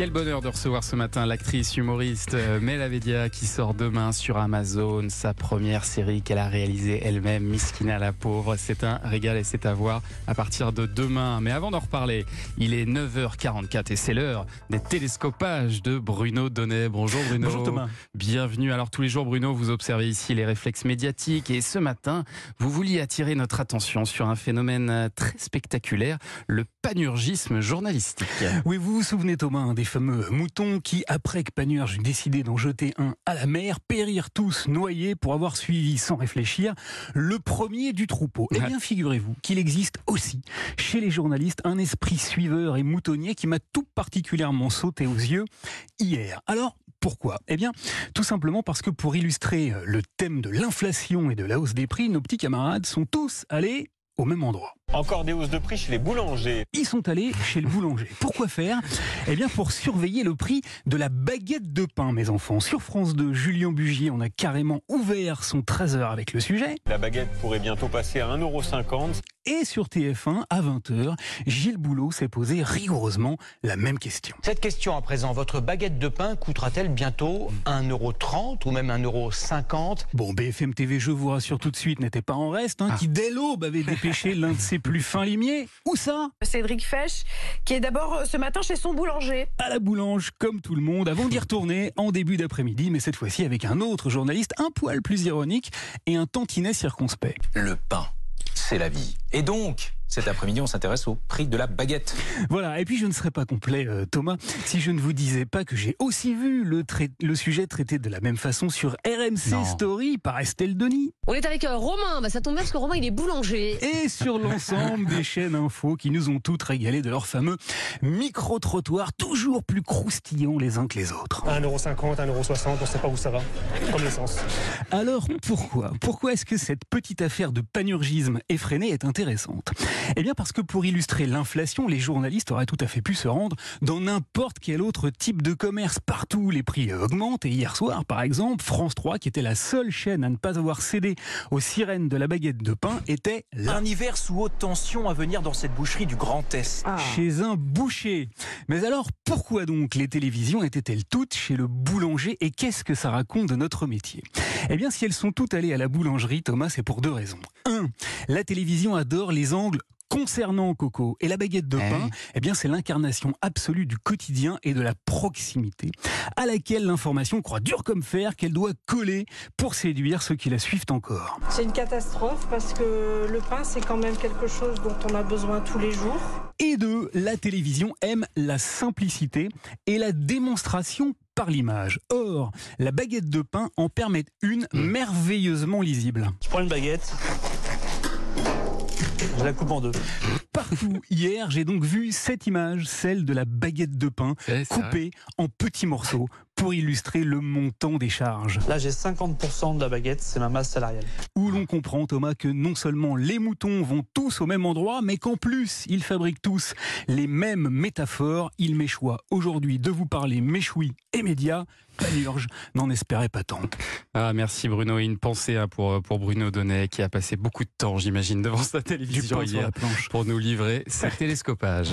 Quel bonheur de recevoir ce matin l'actrice humoriste euh, Mel Avedia qui sort demain sur Amazon sa première série qu'elle a réalisée elle-même, Miskina la pauvre. C'est un régal et c'est à voir à partir de demain. Mais avant d'en reparler, il est 9h44 et c'est l'heure des télescopages de Bruno Donnet. Bonjour Bruno. Bonjour Thomas. Bienvenue. Alors tous les jours Bruno, vous observez ici les réflexes médiatiques et ce matin, vous vouliez attirer notre attention sur un phénomène très spectaculaire, le panurgisme journalistique. Oui, vous vous souvenez Thomas des fameux moutons qui, après que Panurge décidé d'en jeter un à la mer, périrent tous noyés pour avoir suivi sans réfléchir le premier du troupeau. Eh bien, figurez-vous qu'il existe aussi chez les journalistes un esprit suiveur et moutonnier qui m'a tout particulièrement sauté aux yeux hier. Alors, pourquoi? Eh bien, tout simplement parce que pour illustrer le thème de l'inflation et de la hausse des prix, nos petits camarades sont tous allés au même endroit. Encore des hausses de prix chez les boulangers. Ils sont allés chez le boulanger. Pourquoi faire? Eh bien pour surveiller le prix de la baguette de pain, mes enfants. Sur France 2, Julien Bugier, on a carrément ouvert son 13h avec le sujet. La baguette pourrait bientôt passer à 1,50€. Et sur TF1, à 20h, Gilles Boulot s'est posé rigoureusement la même question. Cette question à présent, votre baguette de pain coûtera-t-elle bientôt 1,30€ ou même 1,50€ Bon, BFM TV, je vous rassure tout de suite, n'était pas en reste, hein, Ah. qui dès l'aube avait dépêché l'un de ses plus fins limiers. Où ça? Cédric Fesch, qui est d'abord euh, ce matin chez son boulanger. à la boulange, comme tout le monde, avant d'y retourner en début d'après-midi, mais cette fois-ci avec un autre journaliste un poil plus ironique et un tantinet circonspect. Le pain, c'est la vie. Et donc, cet après-midi, on s'intéresse au prix de la baguette. Voilà, et puis je ne serais pas complet, euh, Thomas, si je ne vous disais pas que j'ai aussi vu le, trai- le sujet traité de la même façon sur RMC Non. Story par Estelle Denis, On est avec euh, Romain, bah, ça tombe bien parce que Romain il est boulanger. et sur l'ensemble des chaînes info qui nous ont toutes régalé de leur fameux micro-trottoir toujours plus croustillants les uns que les autres. 1,50€, 1,60€, on ne sait pas où ça va, comme l'essence. Alors pourquoi? Pourquoi est-ce que cette petite affaire de panurgisme effréné est intéressante? Eh bien parce que pour illustrer l'inflation, les journalistes auraient tout à fait pu se rendre dans n'importe quel autre type de commerce. Partout, les prix augmentent et hier soir, par exemple, France 3, qui était la seule chaîne à ne pas avoir cédé aux sirènes de la baguette de pain, était là. Un hiver sous haute tension à venir dans cette boucherie du Grand Est. Chez un boucher. Mais alors, pourquoi donc les télévisions étaient-elles toutes chez le boulanger et qu'est-ce que ça raconte de notre métier? Eh bien, si elles sont toutes allées à la boulangerie, Thomas, c'est pour deux raisons. Un, la télévision adore les angles concernant Coco et la baguette de Eh pain, eh bien c'est l'incarnation absolue du quotidien et de la proximité à laquelle l'information croit dur comme fer qu'elle doit coller pour séduire ceux qui la suivent encore. C'est une catastrophe parce que le pain, c'est quand même quelque chose dont on a besoin tous les jours. Et deux, la télévision aime la simplicité et la démonstration par l'image. Or, la baguette de pain en permet une merveilleusement lisible. Je prends une baguette. Je la coupe en deux. Partout, hier, j'ai donc vu cette image, celle de la baguette de pain, Eh, coupée en petits morceaux pour illustrer le montant des charges. Là, j'ai 50% de la baguette, c'est ma masse salariale. Où l'on comprend, Thomas, que non seulement les moutons vont tous au même endroit, mais qu'en plus, ils fabriquent tous les mêmes métaphores. Il m'échoit aujourd'hui de vous parler méchoui et médias. Panurge n'en espérait pas tant. Ah, merci Bruno. Et une pensée hein, pour, pour Bruno Donnet qui a passé beaucoup de temps, j'imagine, devant sa télévision hier la planche. pour nous livrer ses télescopages.